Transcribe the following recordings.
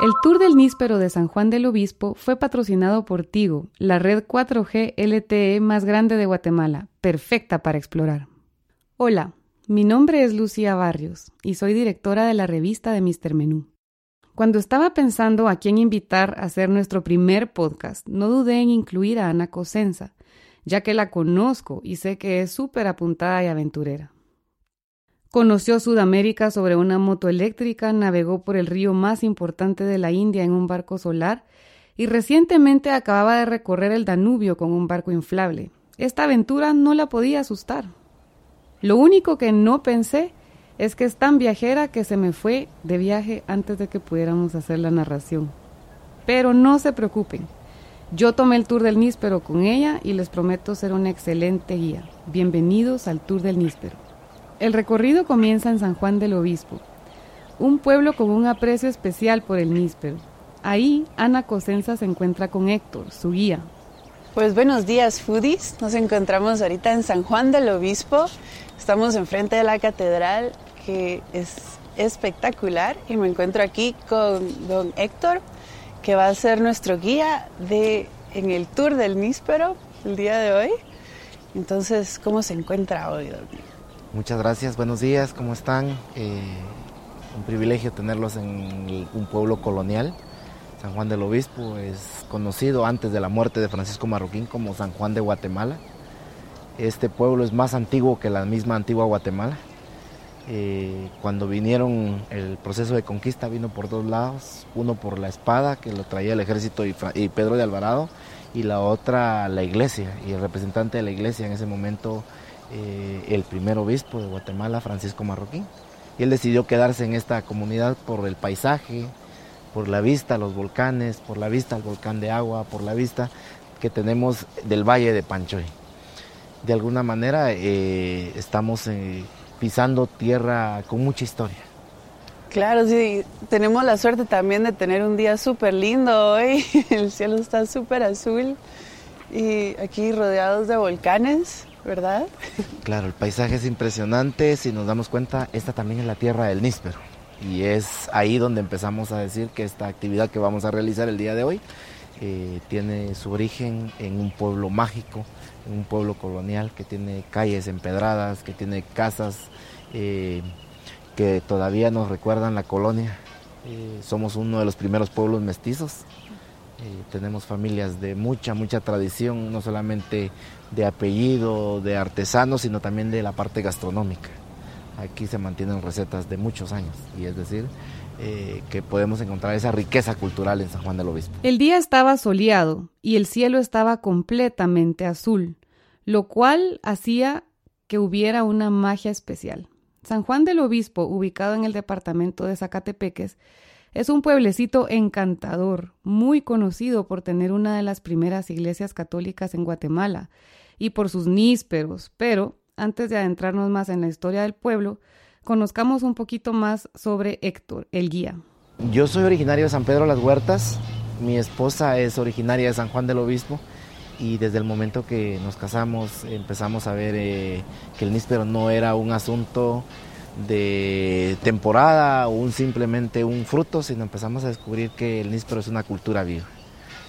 El Tour del Níspero de San Juan del Obispo fue patrocinado por Tigo, la red 4G LTE más grande de Guatemala, perfecta para explorar. Hola, mi nombre es Lucía Barrios y soy directora de la revista de Mr. Menú. Cuando estaba pensando a quién invitar a hacer nuestro primer podcast, no dudé en incluir a Ana Cosenza, ya que la conozco y sé que es súper apuntada y aventurera. Conoció Sudamérica sobre una moto eléctrica, navegó por el río más importante de la India en un barco solar y recientemente acababa de recorrer el Danubio con un barco inflable. Esta aventura no la podía asustar. Lo único que no pensé es que es tan viajera que se me fue de viaje antes de que pudiéramos hacer la narración. Pero no se preocupen. Yo tomé el Tour del Níspero con ella y les prometo ser una excelente guía. Bienvenidos al Tour del Níspero. El recorrido comienza en San Juan del Obispo, un pueblo con un aprecio especial por el níspero. Ahí Ana Cosenza se encuentra con Héctor, su guía. Pues buenos días, foodies. Nos encontramos ahorita en San Juan del Obispo. Estamos enfrente de la catedral, que es espectacular, y me encuentro aquí con don Héctor, que va a ser nuestro guía de, en el tour del níspero el día de hoy. Entonces, ¿cómo se encuentra hoy, don Muchas gracias, buenos días, ¿cómo están? Eh, un privilegio tenerlos en un pueblo colonial. San Juan del Obispo es conocido antes de la muerte de Francisco Marroquín como San Juan de Guatemala. Este pueblo es más antiguo que la misma antigua Guatemala. Eh, cuando vinieron, el proceso de conquista vino por dos lados, uno por la espada que lo traía el ejército y, y Pedro de Alvarado, y la otra la iglesia, y el representante de la iglesia en ese momento eh, el primer obispo de Guatemala, Francisco Marroquín. Y él decidió quedarse en esta comunidad por el paisaje, por la vista los volcanes, por la vista al volcán de agua, por la vista que tenemos del valle de Panchoy. De alguna manera eh, estamos eh, pisando tierra con mucha historia. Claro, sí, tenemos la suerte también de tener un día súper lindo hoy, el cielo está súper azul y aquí rodeados de volcanes. ¿Verdad? Claro, el paisaje es impresionante. Si nos damos cuenta, esta también es la tierra del níspero. Y es ahí donde empezamos a decir que esta actividad que vamos a realizar el día de hoy eh, tiene su origen en un pueblo mágico, en un pueblo colonial que tiene calles empedradas, que tiene casas eh, que todavía nos recuerdan la colonia. Eh, somos uno de los primeros pueblos mestizos eh, tenemos familias de mucha, mucha tradición, no solamente de apellido, de artesanos, sino también de la parte gastronómica. Aquí se mantienen recetas de muchos años, y es decir, eh, que podemos encontrar esa riqueza cultural en San Juan del Obispo. El día estaba soleado y el cielo estaba completamente azul, lo cual hacía que hubiera una magia especial. San Juan del Obispo, ubicado en el departamento de Zacatepeques, es un pueblecito encantador, muy conocido por tener una de las primeras iglesias católicas en Guatemala y por sus nísperos, pero antes de adentrarnos más en la historia del pueblo, conozcamos un poquito más sobre Héctor, el guía. Yo soy originario de San Pedro Las Huertas, mi esposa es originaria de San Juan del Obispo. Y desde el momento que nos casamos empezamos a ver eh, que el níspero no era un asunto de temporada o un, simplemente un fruto, sino empezamos a descubrir que el níspero es una cultura viva.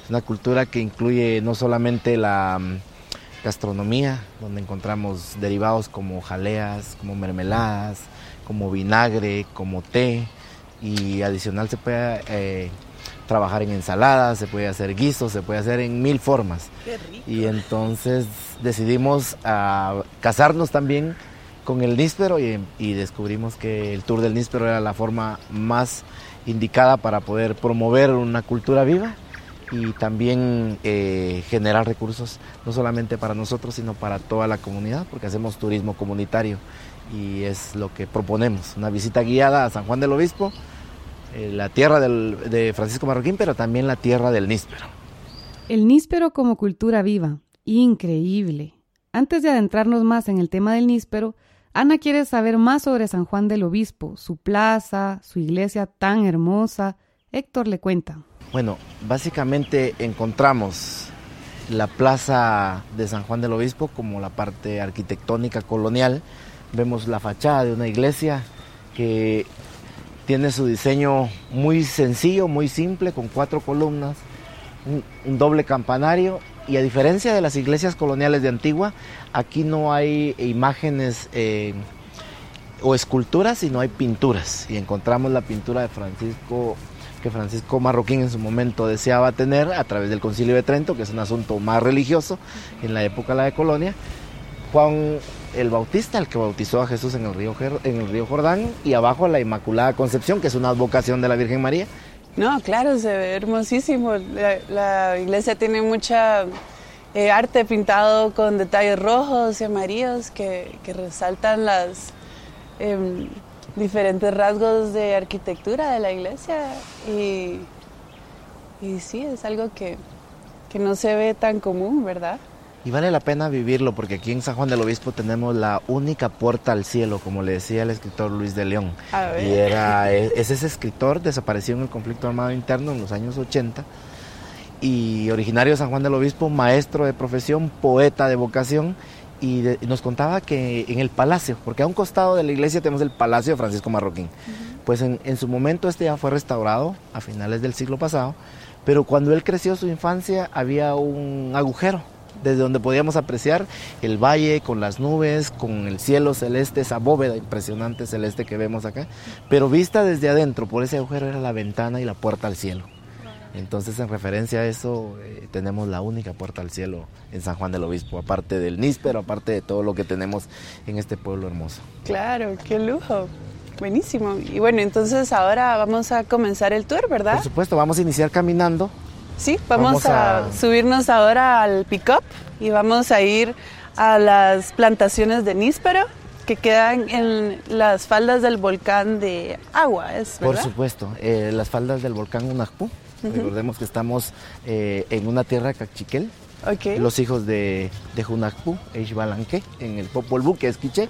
Es una cultura que incluye no solamente la mm, gastronomía, donde encontramos derivados como jaleas, como mermeladas, como vinagre, como té, y adicional se puede eh, trabajar en ensaladas, se puede hacer guisos, se puede hacer en mil formas. Y entonces decidimos ah, casarnos también con el níspero y, descubrimos que el Tour del Níspero era la forma más indicada para poder promover una cultura viva y también eh, generar recursos no solamente para nosotros sino para toda la comunidad porque hacemos turismo comunitario y es lo que proponemos, una visita guiada a San Juan del Obispo, eh, la tierra de Francisco Marroquín, pero también la tierra del níspero. El níspero como cultura viva, increíble. Antes de adentrarnos más en el tema del níspero, Ana quiere saber más sobre San Juan del Obispo, su plaza, su iglesia tan hermosa. Héctor le cuenta. Bueno, básicamente encontramos la plaza de San Juan del Obispo como la parte arquitectónica colonial. Vemos la fachada de una iglesia que Tiene su diseño muy sencillo, muy simple, con cuatro columnas, un, doble campanario y a diferencia de las iglesias coloniales de Antigua, aquí no hay imágenes eh, o esculturas, sino hay pinturas. Y encontramos la pintura de Francisco que Francisco Marroquín en su momento deseaba tener a través del Concilio de Trento, que es un asunto más religioso en la época de la de Colonia. Juan el Bautista, el que bautizó a Jesús en el río, en el río Jordán, y abajo la Inmaculada Concepción, que es una advocación de la Virgen María. No, claro, se ve hermosísimo. La, iglesia tiene mucha eh, arte pintado con detalles rojos y amarillos que, resaltan las... Em, diferentes rasgos de arquitectura de la iglesia y, y sí, es algo que, que no se ve tan común, ¿verdad? Y vale la pena vivirlo porque aquí en San Juan del Obispo tenemos la única puerta al cielo, como le decía el escritor Luis de León. Y era, es ese escritor, desapareció en el conflicto armado interno en los años 80 y originario de San Juan del Obispo, maestro de profesión, poeta de vocación y, nos contaba que en el palacio, porque a un costado de la iglesia tenemos el palacio de Francisco Marroquín, pues en, su momento este ya fue restaurado a finales del siglo pasado, pero cuando él creció su infancia había un agujero desde donde podíamos apreciar el valle con las nubes, con el cielo celeste, esa bóveda impresionante celeste que vemos acá, pero vista desde adentro por ese agujero era la ventana y la puerta al cielo. Entonces, en referencia a eso, eh, tenemos la única puerta al cielo en San Juan del Obispo, aparte del níspero, aparte de todo lo que tenemos en este pueblo hermoso. Claro, qué lujo. Buenísimo. Y bueno, entonces ahora vamos a comenzar el tour, ¿verdad? Por supuesto, vamos a iniciar caminando. Sí, vamos, a, subirnos ahora al pick-up y vamos a ir a las plantaciones de níspero que quedan en las faldas del volcán de Agua, ¿es verdad? Por supuesto, eh, las faldas del volcán Unajpú Recordemos que estamos eh, en una tierra cachiquel. Los hijos de, de Junacpú, en el Popol Vuh, que es Quiche,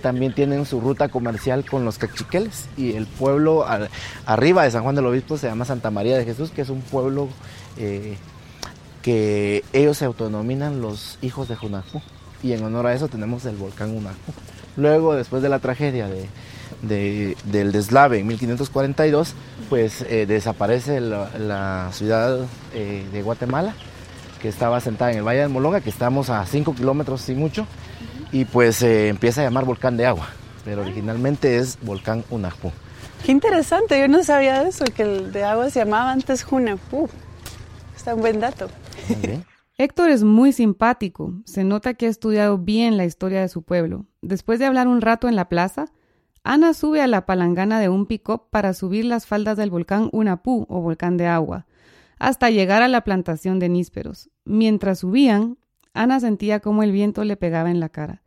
también tienen su ruta comercial con los cachiqueles. Y el pueblo arriba de San Juan del Obispo se llama Santa María de Jesús, que es un pueblo eh, que ellos se autodenominan los hijos de Junacpú. Y en honor a eso tenemos el volcán Unacpú. Luego, después de la tragedia de del deslave en 1542, pues eh, desaparece la, ciudad eh, de Guatemala, que estaba sentada en el Valle de Molonga, que estamos a 5 kilómetros sin mucho, y pues se empieza a llamar volcán de agua, pero originalmente es volcán Unajpú. Qué interesante, yo no sabía eso, que el de agua se llamaba antes Junapú. Está un buen dato. Héctor es muy simpático, se nota que ha estudiado bien la historia de su pueblo. Después de hablar un rato en la plaza, Ana sube a la palangana de un pick para subir las faldas del volcán Unapú o volcán de agua, hasta llegar a la plantación de nísperos. Mientras subían, Ana sentía cómo el viento le pegaba en la cara.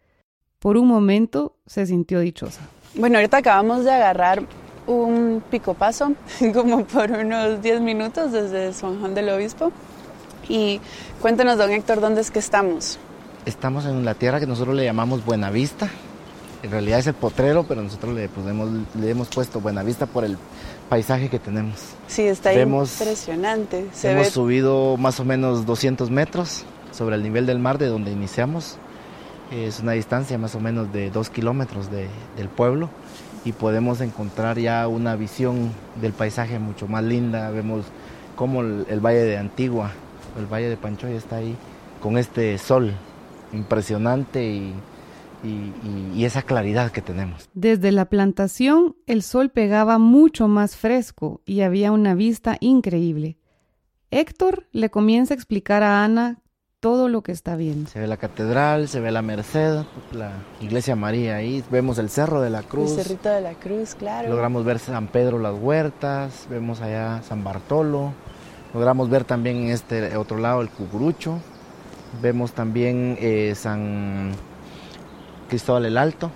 Por un momento se sintió dichosa. Bueno, ahorita acabamos de agarrar un picopaso, como por unos 10 minutos desde San Juan del Obispo. Y cuéntanos, don Héctor, ¿dónde es que estamos? Estamos en la tierra que nosotros le llamamos Buenavista, en realidad es el potrero, pero nosotros le, le hemos puesto buena vista por el paisaje que tenemos. Sí, está impresionante. hemos subido más o menos 200 metros sobre el nivel del mar de donde iniciamos. Es una distancia más o menos de 2 kilómetros del pueblo y podemos encontrar ya una visión del paisaje mucho más linda. Vemos cómo el, valle de Antigua, el valle de Panchoya está ahí con este sol impresionante y y, esa claridad que tenemos. Desde la plantación el sol pegaba mucho más fresco y había una vista increíble. Héctor le comienza a explicar a Ana todo lo que está viendo. Se ve la catedral, se ve la Merced, la iglesia María ahí, vemos el Cerro de la Cruz. El Cerrito de la Cruz, claro. Logramos ver San Pedro las Huertas, vemos allá San Bartolo, logramos ver también en este otro lado el Cucurucho, vemos también eh, San Cristóbal el Alto,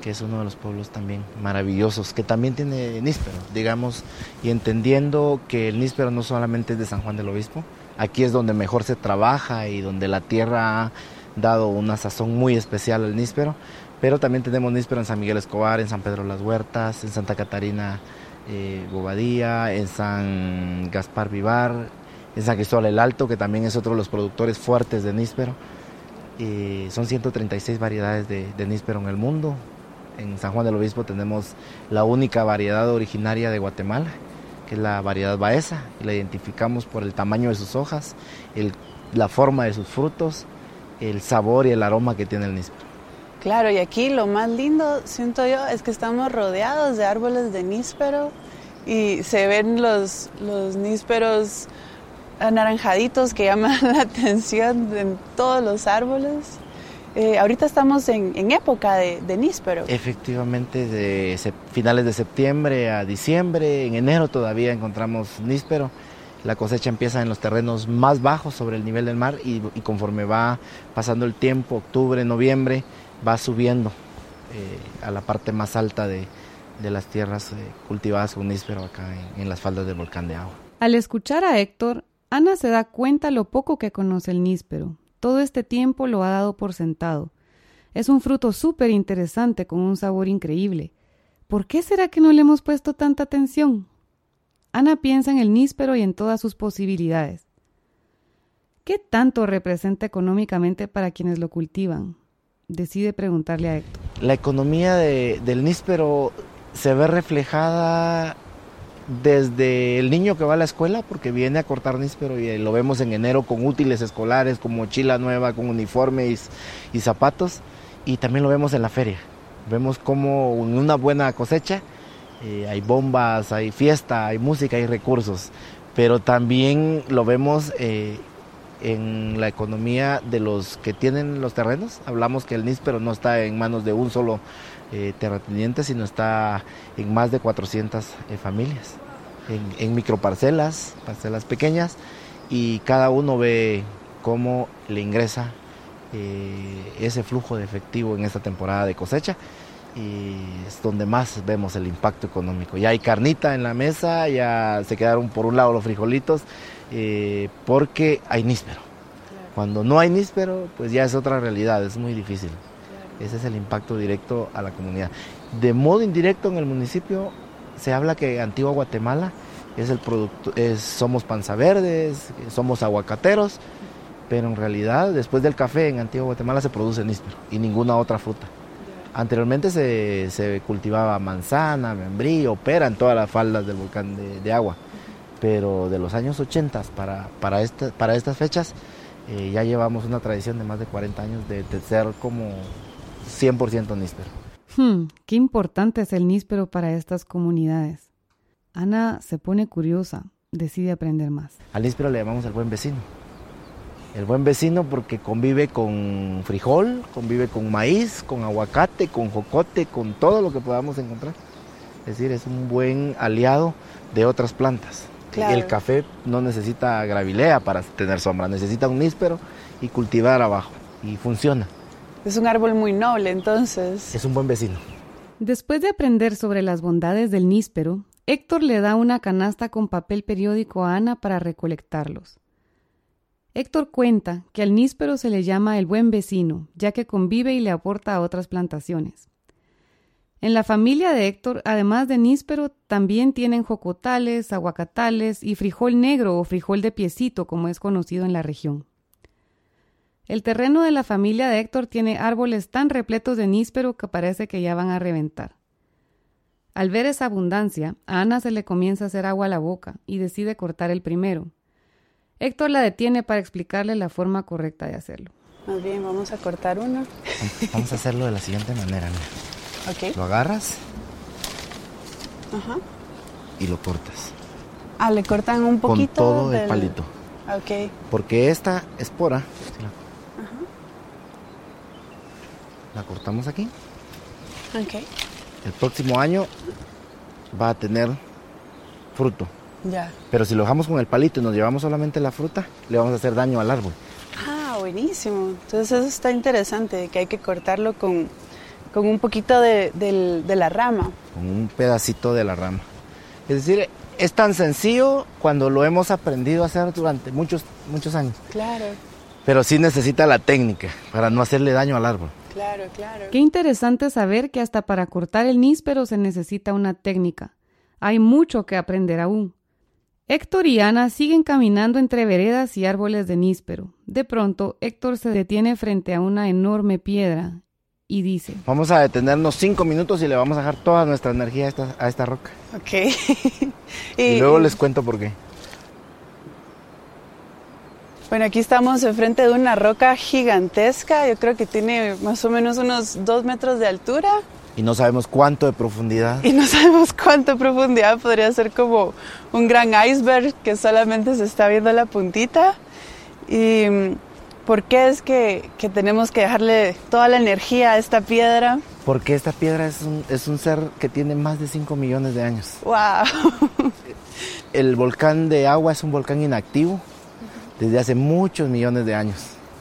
que es uno de los pueblos también maravillosos, que también tiene níspero, digamos, y entendiendo que el níspero no solamente es de San Juan del Obispo, aquí es donde mejor se trabaja y donde la tierra ha dado una sazón muy especial al níspero, pero también tenemos níspero en San Miguel Escobar, en San Pedro Las Huertas, en Santa Catarina eh, Bobadilla, en San Gaspar Vivar, en San Cristóbal el Alto, que también es otro de los productores fuertes de níspero son 136 variedades de, níspero en el mundo. En San Juan del Obispo tenemos la única variedad originaria de Guatemala, que es la variedad baeza, y la identificamos por el tamaño de sus hojas, la forma de sus frutos, el sabor y el aroma que tiene el níspero. Claro, y aquí lo más lindo, siento yo, es que estamos rodeados de árboles de níspero y se ven los nísperos anaranjaditos que llaman la atención en todos los árboles. Eh, ahorita estamos en, época de, de, níspero. Efectivamente, de finales de septiembre a diciembre, en enero todavía encontramos níspero. La cosecha empieza en los terrenos más bajos sobre el nivel del mar y, conforme va pasando el tiempo, octubre, noviembre, va subiendo eh, a la parte más alta de, las tierras eh, cultivadas con níspero acá en las faldas del volcán de agua. Al escuchar a Héctor, Ana se da cuenta lo poco que conoce el níspero. Todo este tiempo lo ha dado por sentado. Es un fruto súper interesante con un sabor increíble. ¿Por qué será que no le hemos puesto tanta atención? Ana piensa en el níspero y en todas sus posibilidades. ¿Qué tanto representa económicamente para quienes lo cultivan? Decide preguntarle a Héctor. La economía del níspero se ve reflejada desde el niño que va a la escuela, porque viene a cortar níspero y lo vemos en enero con útiles escolares, con mochila nueva, con uniformes y, zapatos, y también lo vemos en la feria. Vemos como en una buena cosecha eh, hay bombas, hay fiesta, hay música, hay recursos, pero también lo vemos eh, en la economía de los que tienen los terrenos. Hablamos que el níspero no está en manos de un solo eh, terratenientes, sino está en más de 400 eh, familias, en, microparcelas, parcelas pequeñas, y cada uno ve cómo le ingresa eh, ese flujo de efectivo en esta temporada de cosecha y es donde más vemos el impacto económico. Ya hay carnita en la mesa, ya se quedaron por un lado los frijolitos, porque hay níspero. Cuando no hay níspero, pues ya es otra realidad, es muy difícil. Ese es el impacto directo a la comunidad. De modo indirecto en el municipio se habla que Antigua Guatemala es el producto, somos panzaverdes, somos aguacateros, pero en realidad después del café en Antigua Guatemala se produce níspero y ninguna otra fruta. Anteriormente se, cultivaba manzana, membrillo, pera en todas las faldas del volcán de, agua, pero de los años 80 para, para, para estas fechas eh, ya llevamos una tradición de más de 40 años de, de ser como 100% níspero. Hmm, qué importante es el níspero para estas comunidades. Ana se pone curiosa, decide aprender más. Al níspero le llamamos el buen vecino. El buen vecino porque convive con frijol, convive con maíz, con aguacate, con jocote, con todo lo que podamos encontrar. Es decir, es un buen aliado de otras plantas. El café no necesita gravilea para tener sombra, necesita un níspero y cultivar abajo. Y funciona. Es un árbol muy noble, entonces. Es un buen vecino. Después de aprender sobre las bondades del níspero, Héctor le da una canasta con papel periódico a Ana para recolectarlos. Héctor cuenta que al níspero se le llama el buen vecino, ya que convive y le aporta a otras plantaciones. En la familia de Héctor, además de níspero, también tienen jocotales, aguacatales y frijol negro o frijol de piecito, como es conocido en la región. El terreno de la familia de Héctor tiene árboles tan repletos de níspero que parece que ya van a reventar. Al ver esa abundancia, a Ana se le comienza a hacer agua a la boca y decide cortar el primero. Héctor la detiene para explicarle la forma correcta de hacerlo. Más bien, vamos a cortar uno. Vamos a hacerlo de la siguiente manera, Ana. Ok. Lo agarras Ajá. y lo cortas. Ah, le cortan un poquito. Con todo el palito. Ok. Porque esta espora, La cortamos aquí. Ok. El próximo año va a tener fruto. Ya. Pero si lo dejamos con el palito y nos llevamos solamente la fruta, le vamos a hacer daño al árbol. Ah, buenísimo. Entonces eso está interesante, que hay que cortarlo con, con un poquito de, de, la rama. Con un pedacito de la rama. Es decir, es tan sencillo cuando lo hemos aprendido a hacer durante muchos, muchos años. Claro. Pero sí necesita la técnica para no hacerle daño al árbol. Claro, claro. Qué interesante saber que hasta para cortar el níspero se necesita una técnica. Hay mucho que aprender aún. Héctor y Ana siguen caminando entre veredas y árboles de níspero. De pronto, Héctor se detiene frente a una enorme piedra y dice, Vamos a detenernos cinco minutos y le vamos a dejar toda nuestra energía a esta, a esta roca. Ok. Y, luego les cuento por qué. Bueno, aquí estamos enfrente de una roca gigantesca, yo creo que tiene más o menos unos dos metros de altura Y no sabemos cuánto de profundidad. y no sabemos cuánto profundidad podría ser como un gran iceberg que solamente se está viendo la puntita. ¿Y mm, por qué es que, que tenemos que dejarle toda la energía a esta piedra? Porque esta piedra es un, es un ser que tiene más de 5 millones de años. ¡Wow! El volcán de agua es un volcán inactivo desde hace muchos millones de años.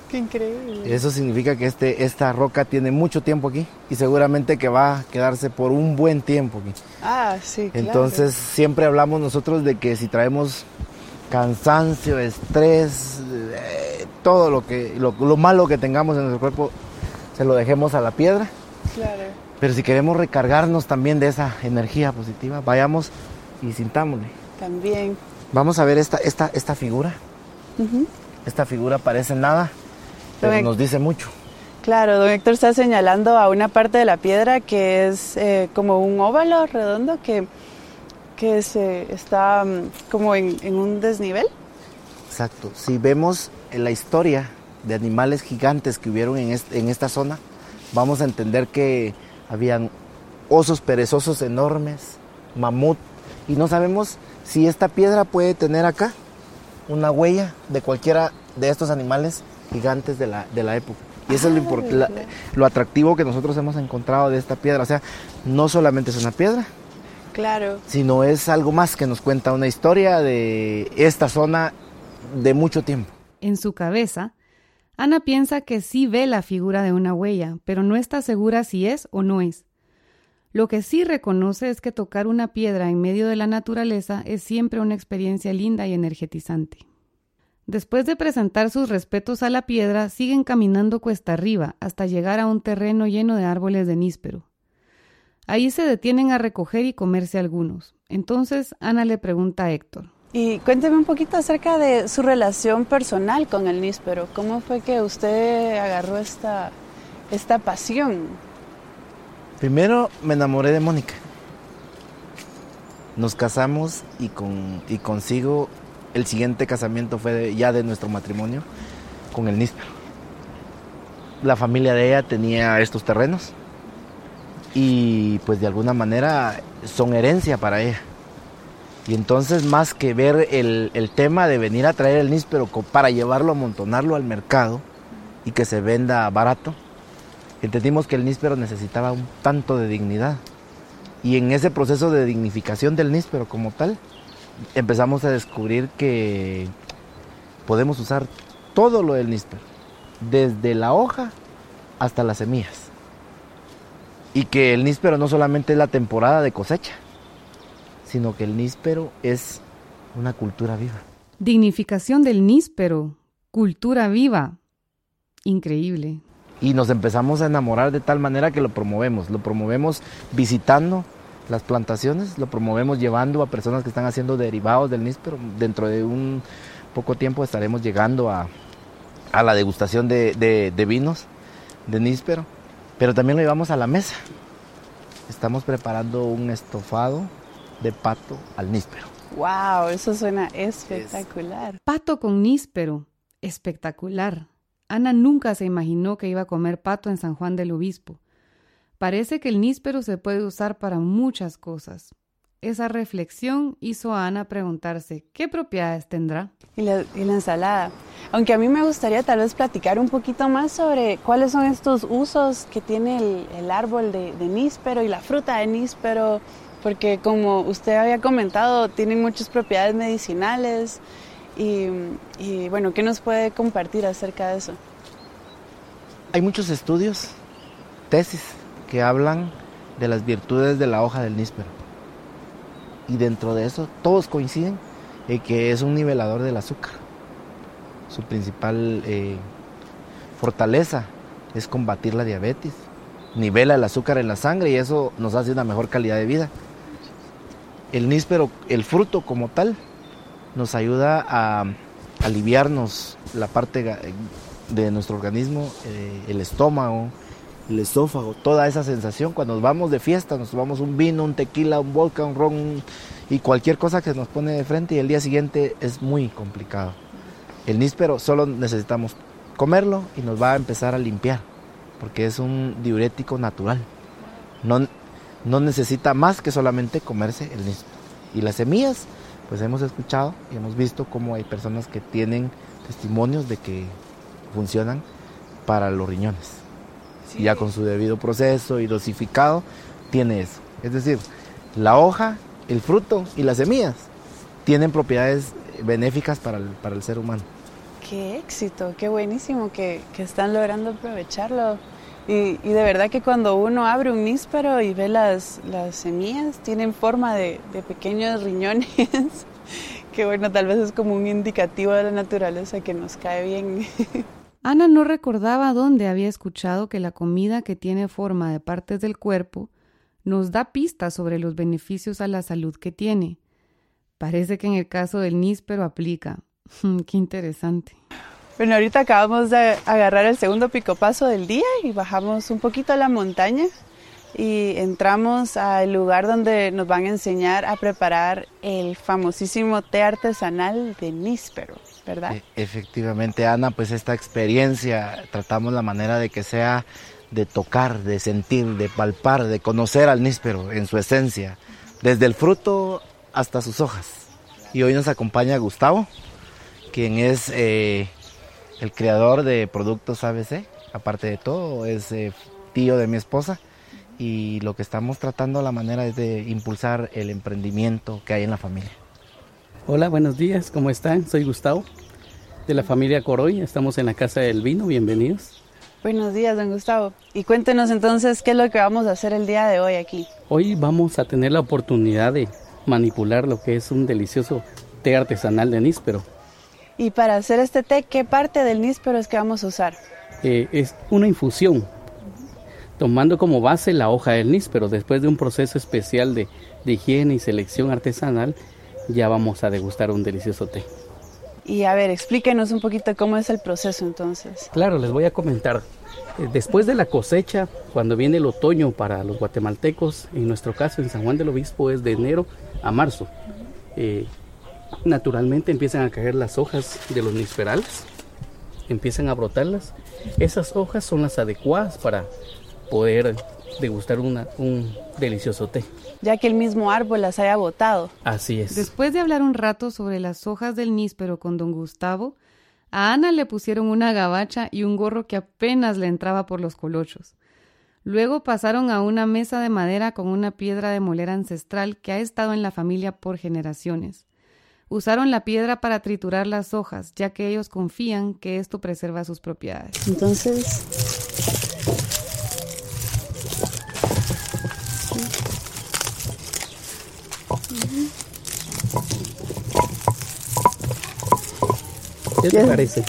¡Qué increíble! Eso significa que este, esta roca tiene mucho tiempo aquí y seguramente que va a quedarse por un buen tiempo aquí. Ah, sí, claro. Entonces siempre hablamos nosotros de que si traemos cansancio, estrés, eh, todo lo, que, lo, lo malo que tengamos en nuestro cuerpo, se lo dejemos a la piedra. Claro. Pero si queremos recargarnos también de esa energía positiva, vayamos y sintámosle. También. Vamos a ver esta, esta, esta figura. Esta figura parece nada, pero nos dice mucho. Claro, don Héctor está señalando a una parte de la piedra que es eh, como un óvalo redondo que, que se está mm, como en, en un desnivel. Exacto. Si vemos en la historia de animales gigantes que hubieron en, en esta zona, vamos a entender que habían osos perezosos enormes, mamut, y no sabemos si esta piedra puede tener acá una huella de cualquiera de estos animales gigantes de la, de la época. Y eso es lo, import- la- lo atractivo que nosotros hemos encontrado de esta piedra. O sea, no solamente es una piedra, Claro. sino es algo más que nos cuenta una historia de esta zona de mucho tiempo. En su cabeza, Ana piensa que sí ve la figura de una huella, pero no está segura si es o no es. Lo que sí reconoce es que tocar una piedra en medio de la naturaleza es siempre una experiencia linda y energetizante. Después de presentar sus respetos a la piedra, siguen caminando cuesta arriba hasta llegar a un terreno lleno de árboles de níspero. Ahí se detienen a recoger y comerse algunos. Entonces Ana le pregunta a Héctor. Y cuénteme un poquito acerca de su relación personal con el níspero. ¿Cómo fue que usted agarró esta, esta pasión? Primero me enamoré de Mónica. Nos casamos y, con, y consigo el siguiente casamiento fue ya de nuestro matrimonio con el níspero. La familia de ella tenía estos terrenos y pues de alguna manera son herencia para ella. Y entonces más que ver el, el tema de venir a traer el níspero para llevarlo, amontonarlo al mercado y que se venda barato, entendimos que el níspero necesitaba un tanto de dignidad. Y en ese proceso de dignificación del níspero como tal, empezamos a descubrir que podemos usar todo lo del níspero, desde la hoja hasta las semillas. Y que el níspero no solamente es la temporada de cosecha, sino que el níspero es una cultura viva. Dignificación del níspero. Cultura viva. Increíble. Y nos empezamos a enamorar de tal manera que lo promovemos. Lo promovemos visitando las plantaciones, lo promovemos llevando a personas que están haciendo derivados del níspero. Dentro de un poco tiempo estaremos llegando a, a la degustación de, de- de vinos de níspero, pero también lo llevamos a la mesa. Estamos preparando un estofado de pato al níspero. ¡Wow! Eso suena espectacular. Pato con níspero. Espectacular. Ana nunca se imaginó que iba a comer pato en San Juan del Obispo. Parece que el níspero se puede usar para muchas cosas. Esa reflexión hizo a Ana preguntarse qué propiedades tendrá. Y la, y la ensalada. Aunque a mí me gustaría tal vez platicar un poquito más sobre cuáles son estos usos que tiene el, el árbol de, de níspero y la fruta de níspero, porque como usted había comentado, tienen muchas propiedades medicinales. Y, bueno, ¿qué nos puede compartir acerca de eso? Hay muchos estudios, tesis, que hablan de las virtudes de la hoja del níspero. Y dentro de eso, todos coinciden en que es un nivelador del azúcar. Su principal eh, fortaleza es combatir la diabetes, nivela el azúcar en la sangre y eso nos hace una mejor calidad de vida. El níspero, el fruto como tal, nos ayuda a aliviarnos la parte ga- de nuestro organismo, eh, el estómago, el esófago, toda esa sensación. Cuando nos vamos de fiesta, nos tomamos un vino, un tequila, un vodka, un ron y cualquier cosa que nos pone de frente y el día siguiente es muy complicado. El níspero solo necesitamos comerlo y nos va a empezar a limpiar, porque es un diurético natural. No, no necesita más que solamente comerse el níspero. Y las semillas, pues hemos escuchado y hemos visto cómo hay personas que tienen testimonios de que funcionan para los riñones. Y ya con su debido proceso y dosificado, tiene eso. Es decir, la hoja, el fruto y las semillas tienen propiedades benéficas para el, para el ser humano. Qué éxito, qué buenísimo que, que están logrando aprovecharlo. Y, de verdad que cuando uno abre un níspero y ve las, las semillas, tienen forma de, de pequeños riñones. que bueno, tal vez es como un indicativo de la naturaleza que nos cae bien. Ana no recordaba dónde había escuchado que la comida que tiene forma de partes del cuerpo nos da pistas sobre los beneficios a la salud que tiene. Parece que en el caso del níspero aplica. Qué interesante. Bueno, ahorita acabamos de agarrar el segundo picopaso del día y bajamos un poquito a la montaña y entramos al lugar donde nos van a enseñar a preparar el famosísimo té artesanal de níspero, ¿verdad? E efectivamente, Ana, pues esta experiencia tratamos la manera de que sea de tocar, de sentir, de palpar, de conocer al níspero en su esencia, desde el fruto hasta sus hojas. Y hoy nos acompaña Gustavo, quien es eh, el creador de productos ABC, aparte de todo, es eh, tío de mi esposa y lo que estamos tratando la manera es de impulsar el emprendimiento que hay en la familia. Hola, buenos días, ¿cómo están? Soy Gustavo de la familia Coroy, estamos en la Casa del Vino, bienvenidos. Buenos días, don Gustavo. Y cuéntenos entonces qué es lo que vamos a hacer el día de hoy aquí. Hoy vamos a tener la oportunidad de manipular lo que es un delicioso té artesanal de níspero. Y para hacer este té, ¿qué parte del níspero es que vamos a usar? Eh, es una infusión, tomando como base la hoja del níspero. Después de un proceso especial de, de higiene y selección artesanal, ya vamos a degustar un delicioso té. Y a ver, explíquenos un poquito cómo es el proceso entonces. Claro, les voy a comentar. Eh, Después de la cosecha, cuando viene el otoño para los guatemaltecos, en nuestro caso en San Juan del Obispo es de enero a marzo. Eh, naturalmente empiezan a caer las hojas de los nisperales, empiezan a brotarlas. Esas hojas son las adecuadas para poder degustar una, un delicioso té. Ya que el mismo árbol las haya botado. Así es. Después de hablar un rato sobre las hojas del níspero con don Gustavo, a Ana le pusieron una gabacha y un gorro que apenas le entraba por los colochos. Luego pasaron a una mesa de madera con una piedra de moler ancestral que ha estado en la familia por generaciones. Usaron la piedra para triturar las hojas, ya que ellos confían que esto preserva sus propiedades. Entonces, ¿Qué te parece?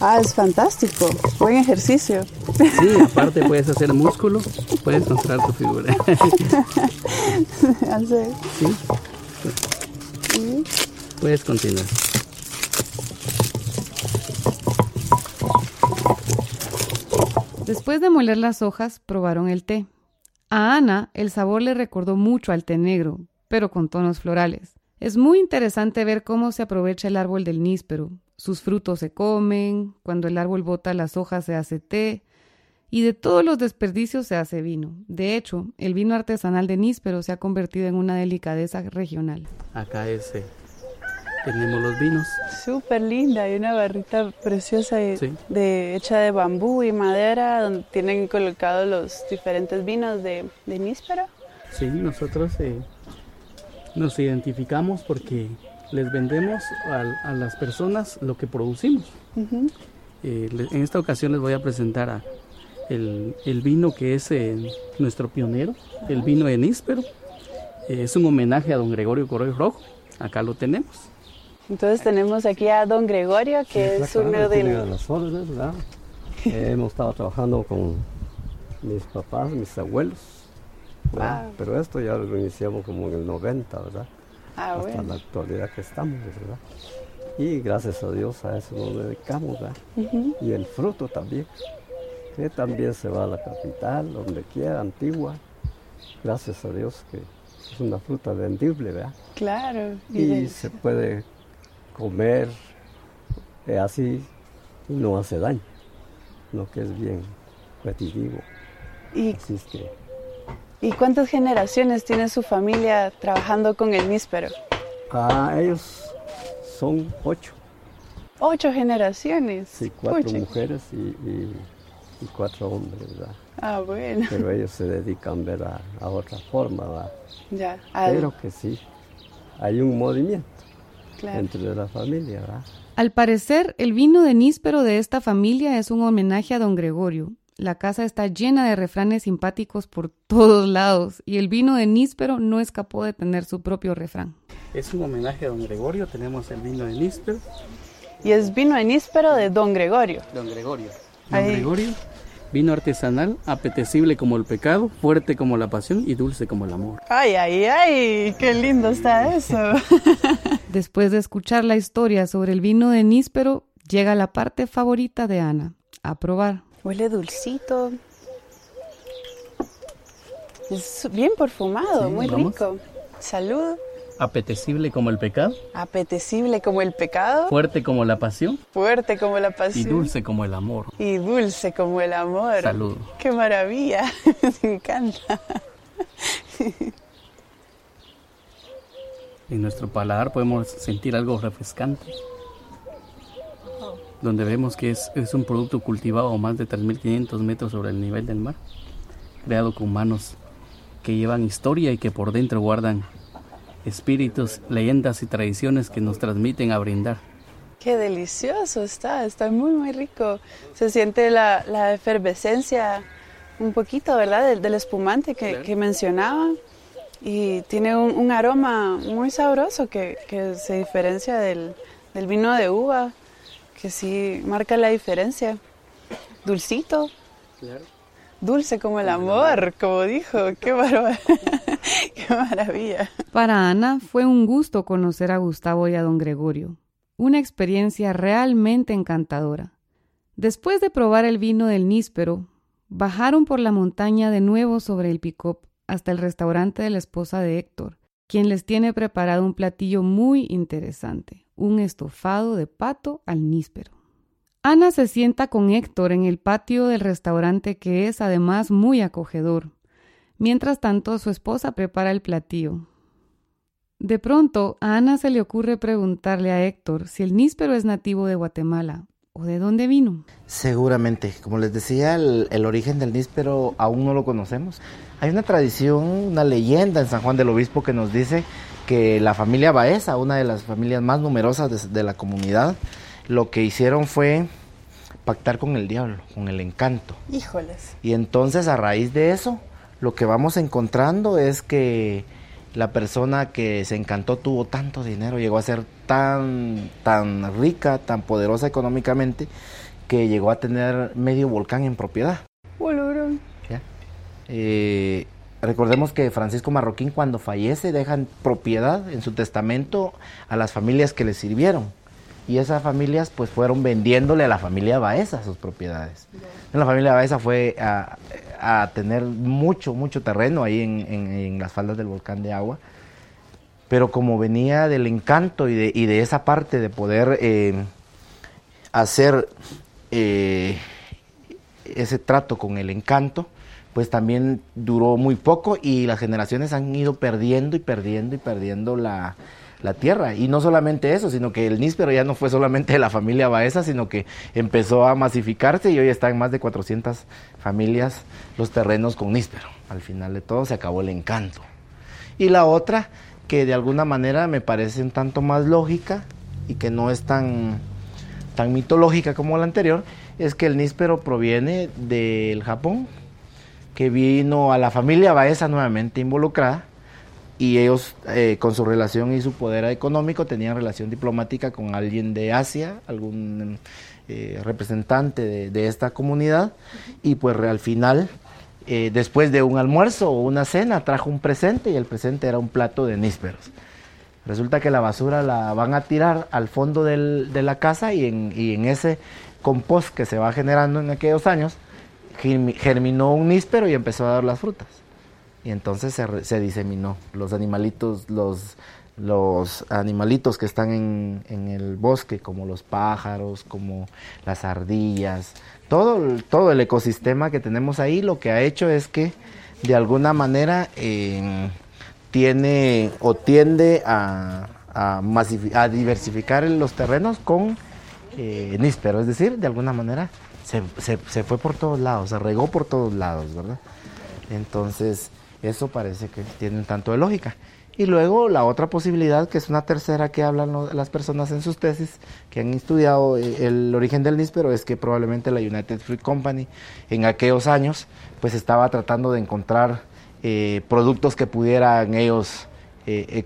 ah, es fantástico. Buen ejercicio. Sí, aparte puedes hacer músculo, puedes mostrar tu figura. Hace- ¿Sí? Puedes continuar. Después de moler las hojas, probaron el té. A Ana el sabor le recordó mucho al té negro, pero con tonos florales. Es muy interesante ver cómo se aprovecha el árbol del níspero. Sus frutos se comen, cuando el árbol bota las hojas se hace té, y de todos los desperdicios se hace vino. De hecho, el vino artesanal de níspero se ha convertido en una delicadeza regional. Acá es, eh, tenemos los vinos. Súper linda, hay una barrita preciosa de, Sí. de- hecha de bambú y madera donde tienen colocados los diferentes vinos de, de níspero. Sí, nosotros eh, nos identificamos porque les vendemos a, a las personas lo que producimos. Eh, le- en esta ocasión les voy a presentar a el, el vino que es eh, nuestro pionero, el vino de níspero. Eh, es un homenaje a don Gregorio Coroy Rojo. Acá lo tenemos. Entonces tenemos aquí a don Gregorio, que es uno de de las órdenes, ¿verdad? Eh, hemos estado trabajando con mis papás, mis abuelos. Wow. pero esto ya lo iniciamos como en el 90, ¿verdad? Ah, Hasta bueno. la actualidad que estamos, ¿verdad? Y gracias a Dios a eso nos dedicamos, ¿verdad? Y el fruto también. que también se va a la capital, donde quiera, antigua. Gracias a Dios que es una fruta vendible, ¿verdad? Claro. Y, se puede comer eh, así no hace daño, lo que es bien nutritivo. ¿Y, ¿Y cuántas generaciones tiene su familia trabajando con el níspero? Ah, ellos son ocho. Ocho generaciones. Sí, cuatro mujeres y, cuatro hombres, ¿verdad? Ah, bueno. Pero ellos se dedican ver a, otra forma, ¿verdad? Ya. Pero que sí, hay un movimiento dentro de la familia, ¿verdad? Al parecer, el vino de níspero de esta familia es un homenaje a don Gregorio. La casa está llena de refranes simpáticos por todos lados y el vino de níspero no escapó de tener su propio refrán. Es un homenaje a don Gregorio, tenemos el vino de níspero y es vino níspero de Don Gregorio. Don Gregorio. Don Gregorio, vino artesanal, apetecible como el pecado, fuerte como la pasión y dulce como el amor. Ay, ay, ay, qué lindo está eso. Después de escuchar la historia sobre el vino de níspero, llega la parte favorita de Ana, a probar. Huele dulcito. Es bien perfumado, muy rico. Salud. Apetecible como el pecado. Apetecible como el pecado. Fuerte como la pasión. Fuerte como la pasión. Y dulce como el amor. Y dulce como el amor. Salud. Qué maravilla. Me encanta. En nuestro paladar podemos sentir algo refrescante. Donde vemos que es, es un producto cultivado a más de 3.500 metros sobre el nivel del mar. Creado con manos que llevan historia y que por dentro guardan espíritus, leyendas y tradiciones que nos transmiten a brindar. Qué delicioso está, está muy, muy rico. Se siente la, efervescencia un poquito, ¿verdad? Del, espumante que, mencionaba. Y tiene un, aroma muy sabroso que, se diferencia del, vino de uva, que sí marca la diferencia. Dulcito. Dulce como el amor, como dijo. Qué. Qué maravilla. Para Ana fue un gusto conocer a Gustavo y a don Gregorio. Una experiencia realmente encantadora. Después de probar el vino del níspero, bajaron por la montaña de nuevo sobre el pick hasta el restaurante de la esposa de Héctor, quien les tiene preparado un platillo muy interesante, un estofado de pato al níspero. Ana se sienta con Héctor en el patio del restaurante que es además muy acogedor. Mientras tanto, su esposa prepara el platillo. De pronto, a Ana se le ocurre preguntarle a Héctor si el níspero es nativo de Guatemala o de dónde vino. Seguramente, como les decía, el, origen del níspero aún no lo conocemos. Hay una tradición, una leyenda en San Juan del Obispo que nos dice que la familia Baeza, una de las familias más numerosas de la comunidad, lo que hicieron fue pactar con el diablo, con el encanto. Híjoles. Y entonces a raíz de eso, lo que vamos encontrando es que la persona que se encantó tuvo tanto dinero, llegó a ser tan, tan rica, tan poderosa económicamente, que llegó a tener medio volcán en propiedad. Eh, recordemos que Francisco Marroquín cuando fallece deja en propiedad en su testamento a las familias que le sirvieron y esas familias pues fueron vendiéndole a la familia Baeza sus propiedades. La familia Baeza fue a, tener mucho, mucho terreno ahí en, las faldas del volcán de agua, pero como venía del encanto y de, esa parte de poder eh, hacer eh, ese trato con el encanto, pues también duró muy poco y las generaciones han ido perdiendo y perdiendo y perdiendo la, la tierra. Y no solamente eso, sino que el níspero ya no fue solamente de la familia Baeza, sino que empezó a masificarse y hoy están más de 400 familias los terrenos con níspero. Al final de todo se acabó el encanto. Y la otra, que de alguna manera me parece un tanto más lógica y que no es tan, tan mitológica como la anterior, es que el níspero proviene del Japón, que vino a la familia Baeza nuevamente involucrada y ellos eh, con su relación y su poder económico tenían relación diplomática con alguien de Asia, algún eh, representante de, esta comunidad y pues al final eh, después de un almuerzo o una cena trajo un presente y el presente era un plato de nísperos. Resulta que la basura la van a tirar al fondo de la casa y en, y en ese compost que se va generando en aquellos años germinó un níspero y empezó a dar las frutas. Y entonces se, se diseminó. Los animalitos, los, los animalitos que están en, en, el bosque, como los pájaros, como las ardillas, todo, todo el ecosistema que tenemos ahí, lo que ha hecho es que de alguna manera eh, tiene o tiende a, a, a, diversificar los terrenos con eh, níspero, es decir, de alguna manera se, se, se, fue por todos lados, se regó por todos lados, ¿verdad? Entonces, eso parece que tiene un tanto de lógica. Y luego la otra posibilidad, que es una tercera que hablan las personas en sus tesis, que han estudiado eh, el origen del níspero, es que probablemente la United Fruit Company en aquellos años pues estaba tratando de encontrar eh, productos que pudieran ellos eh,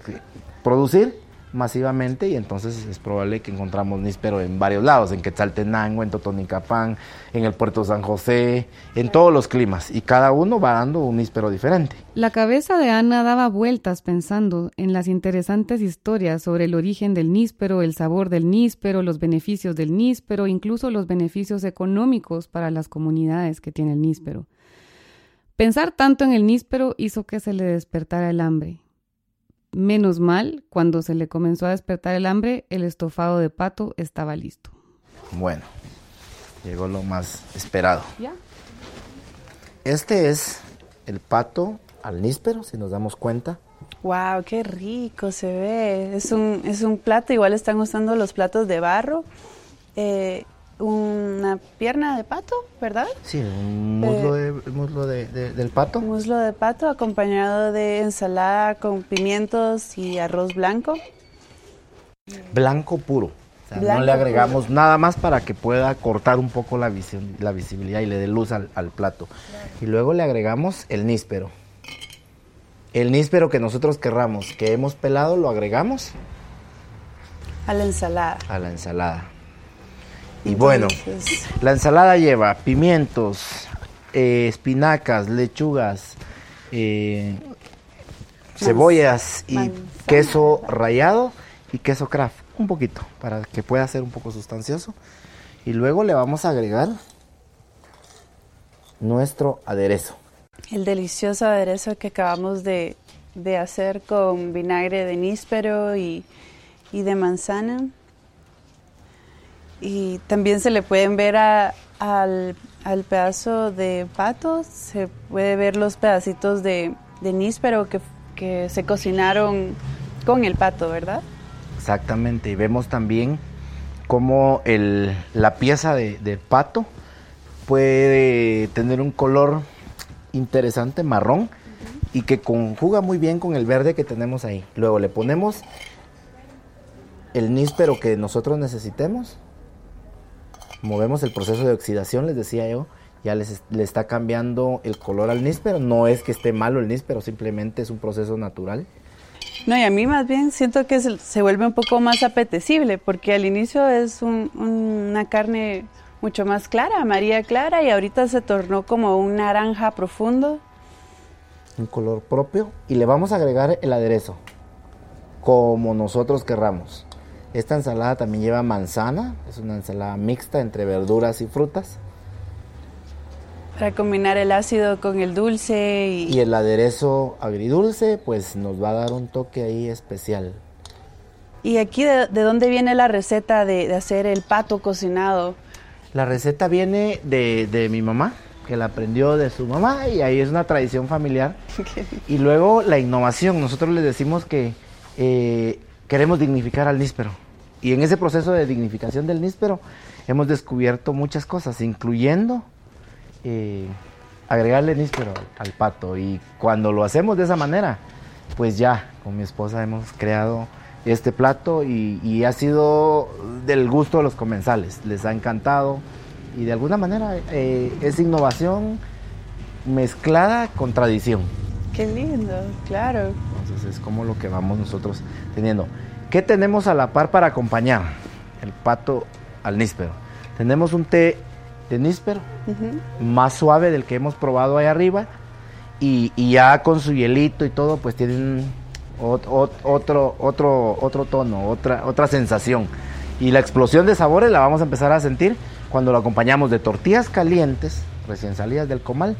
producir masivamente y entonces es probable que encontramos níspero en varios lados, en Quetzaltenango, en Totonicapán, en el puerto San José, en todos los climas y cada uno va dando un níspero diferente. La cabeza de Ana daba vueltas pensando en las interesantes historias sobre el origen del níspero, el sabor del níspero, los beneficios del níspero, incluso los beneficios económicos para las comunidades que tiene el níspero. Pensar tanto en el níspero hizo que se le despertara el hambre Menos mal, cuando se le comenzó a despertar el hambre, el estofado de pato estaba listo. Bueno, llegó lo más esperado. ¿Ya? Este es el pato al níspero, si nos damos cuenta. ¡Wow! ¡Qué rico se ve! Es un, es un plato, igual están usando los platos de barro. Eh, una pierna de pato, ¿verdad? Sí, un muslo, eh, de, muslo de, del pato. Muslo de pato acompañado de ensalada con pimientos y arroz blanco. Blanco puro. O sea, no le agregamos nada más para que pueda cortar un poco la, visión, la visibilidad y le dé luz al, al plato. Y luego le agregamos el níspero. El níspero que nosotros querramos, que hemos pelado, lo agregamos. A la ensalada. A la ensalada. Y bueno, la ensalada lleva pimientos, eh, espinacas, lechugas, eh, cebollas y queso rallado y queso craft, un poquito, para que pueda ser un poco sustancioso. Y luego le vamos a agregar nuestro aderezo. El delicioso aderezo que acabamos de, hacer con vinagre de níspero y, y de manzana y también se le pueden ver al, al, pedazo de pato, se puede ver los pedacitos de, níspero que, que, se cocinaron con el pato, ¿verdad? Exactamente, y vemos también cómo el, la pieza de pato puede tener un color interesante, marrón, y que conjuga muy bien con el verde que tenemos ahí. Luego le ponemos el níspero que nosotros necesitemos movemos el proceso de oxidación, les decía yo, ya les, le está cambiando el color al níspero. No es que esté malo el níspero, simplemente es un proceso natural. No, y a mí más bien siento que se, vuelve un poco más apetecible, porque al inicio es una carne mucho más clara, amarilla clara, y ahorita se tornó como un naranja profundo. Un color propio, y le vamos a agregar el aderezo, como nosotros querramos. Esta ensalada también lleva manzana, es una ensalada mixta entre verduras y frutas. Para combinar el ácido con el dulce y... Y el aderezo agridulce, pues nos va a dar un toque ahí especial. ¿Y aquí de, dónde viene la receta de, hacer el pato cocinado? La receta viene de, mi mamá, que la aprendió de su mamá y ahí es una tradición familiar. y luego la innovación, nosotros le decimos que eh, queremos dignificar al níspero. Y en ese proceso de dignificación del níspero hemos descubierto muchas cosas, incluyendo eh, agregarle níspero al pato. Y cuando lo hacemos de esa manera, pues ya con mi esposa hemos creado este plato y, ha sido del gusto de los comensales. Les ha encantado y de alguna manera eh, es innovación mezclada con tradición. Qué lindo, claro. Entonces es como lo que vamos nosotros teniendo. ¿Qué tenemos a la par para acompañar el pato al níspero? Tenemos un té de níspero, más suave del que hemos probado ahí arriba, y, ya con su hielito y todo, pues tienen otro, otro, otro, otro tono, otra, otra sensación. Y la explosión de sabores la vamos a empezar a sentir cuando lo acompañamos de tortillas calientes recién salidas del comal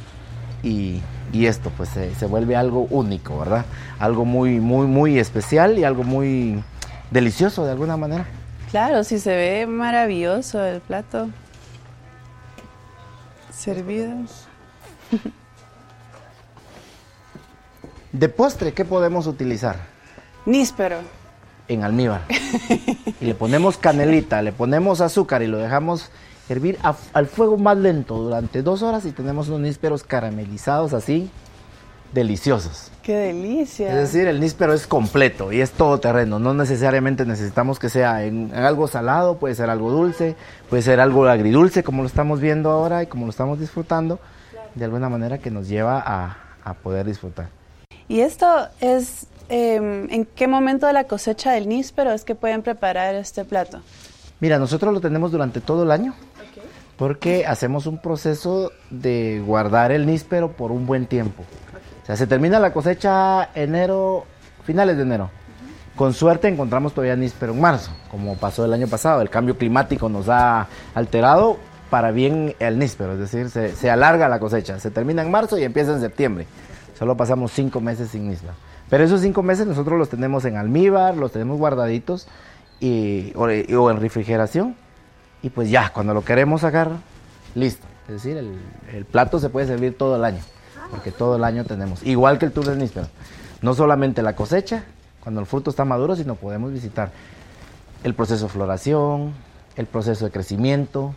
y, y esto pues se, se, vuelve algo único, ¿verdad? Algo muy, muy, muy especial y algo muy delicioso de alguna manera. Claro, sí se ve maravilloso el plato servido. De postre, ¿qué podemos utilizar? Níspero. En almíbar. y le ponemos canelita, le ponemos azúcar y lo dejamos hervir a, al fuego más lento durante dos horas y tenemos unos nísperos caramelizados así, deliciosos. ¡Qué delicia! Es decir, el níspero es completo y es todo terreno. No necesariamente necesitamos que sea en, en algo salado, puede ser algo dulce, puede ser algo agridulce como lo estamos viendo ahora y como lo estamos disfrutando, de alguna manera que nos lleva a, a poder disfrutar. ¿Y esto es eh, en qué momento de la cosecha del níspero es que pueden preparar este plato? Mira, nosotros lo tenemos durante todo el año porque hacemos un proceso de guardar el níspero por un buen tiempo. Se termina la cosecha enero, finales de enero. Con suerte encontramos todavía níspero en marzo, como pasó el año pasado. El cambio climático nos ha alterado para bien el níspero, es decir, se, alarga la cosecha. Se termina en marzo y empieza en septiembre. Solo pasamos cinco meses sin níspero. Pero esos cinco meses nosotros los tenemos en almíbar, los tenemos guardaditos o en refrigeración y pues ya, cuando lo queremos sacar, listo. Es decir, el, el, plato se puede servir todo el año, porque todo el año tenemos, igual que el tour del níspero. No solamente la cosecha, cuando el fruto está maduro, sino podemos visitar el proceso de floración, el proceso de crecimiento,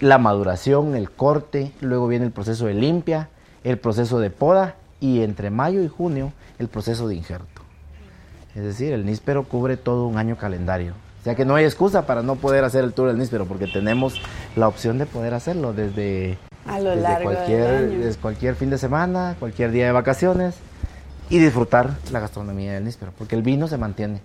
la maduración, el corte, luego viene el proceso de limpia, el proceso de poda y entre mayo y junio el proceso de injerto. Es decir, el níspero cubre todo un año calendario. O sea que no hay excusa para no poder hacer el tour del níspero, porque tenemos la opción de poder hacerlo desde, A lo desde largo cualquier, del año. desde cualquier fin de semana, cualquier día de vacaciones y disfrutar la gastronomía del níspero, porque el vino se mantiene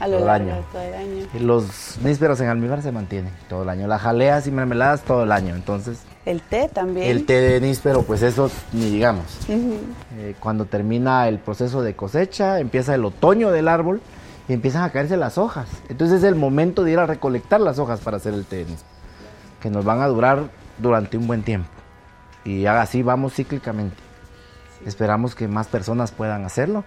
A lo todo el largo año. de todo el año. Y los nísperos en almíbar se mantienen todo el año. Las jaleas y mermeladas todo el año. Entonces, El té también. el té de níspero, pues eso ni digamos. Eh, cuando termina el proceso de cosecha, empieza el otoño del árbol y empiezan a caerse las hojas. Entonces es el momento de ir a recolectar las hojas para hacer el té de níspero, que nos van a durar durante un buen tiempo. Y así vamos cíclicamente. Esperamos que más personas puedan hacerlo.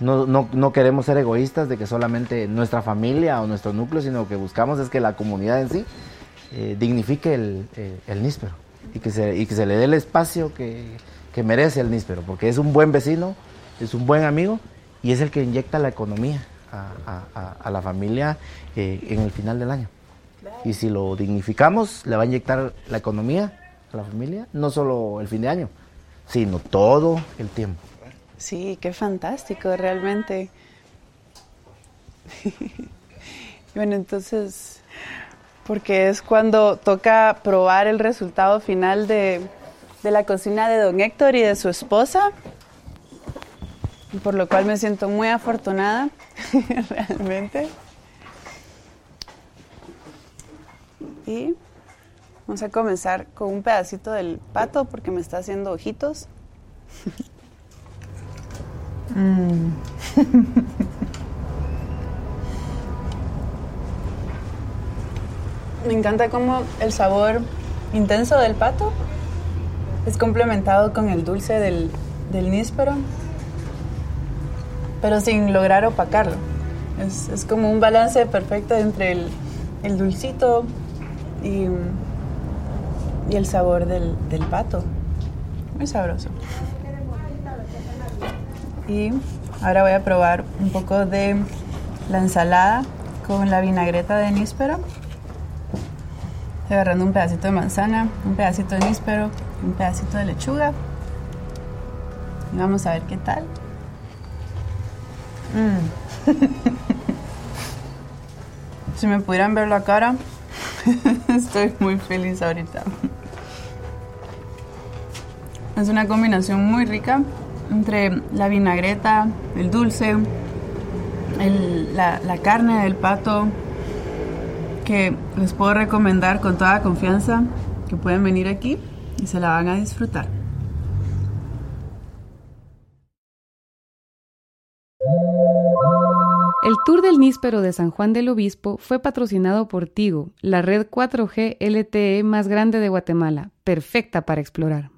No, no, no queremos ser egoístas de que solamente nuestra familia o nuestro núcleo, sino que buscamos es que la comunidad en sí eh, dignifique el, eh, el níspero y que, se, y que se le dé el espacio que, que merece el níspero, porque es un buen vecino, es un buen amigo y es el que inyecta la economía a, a- a- a la familia eh, en el final del año. Y si lo dignificamos, le va a inyectar la economía a la familia, no solo el fin de año, sino todo el tiempo. Sí, qué fantástico, realmente. bueno, entonces, porque es cuando toca probar el resultado final de, de la cocina de don Héctor y de su esposa, por lo cual me siento muy afortunada, realmente. Y vamos a comenzar con un pedacito del pato porque me está haciendo ojitos. Me encanta cómo el sabor intenso del pato es complementado con el dulce del, del níspero, pero sin lograr opacarlo. Es, es como un balance perfecto entre el, el dulcito y, y el sabor del, del pato. Muy sabroso. Y ahora voy a probar un poco de la ensalada con la vinagreta de níspero. Estoy agarrando un pedacito de manzana, un pedacito de níspero, un pedacito de lechuga. Y vamos a ver qué tal. Mm. si me pudieran ver la cara, estoy muy feliz ahorita. Es una combinación muy rica entre la vinagreta, el dulce, la, la carne del pato, que les puedo recomendar con toda confianza que pueden venir aquí y se la van a disfrutar. Níspero de San Juan del Obispo fue patrocinado por Tigo, la red 4G LTE más grande de Guatemala, perfecta para explorar.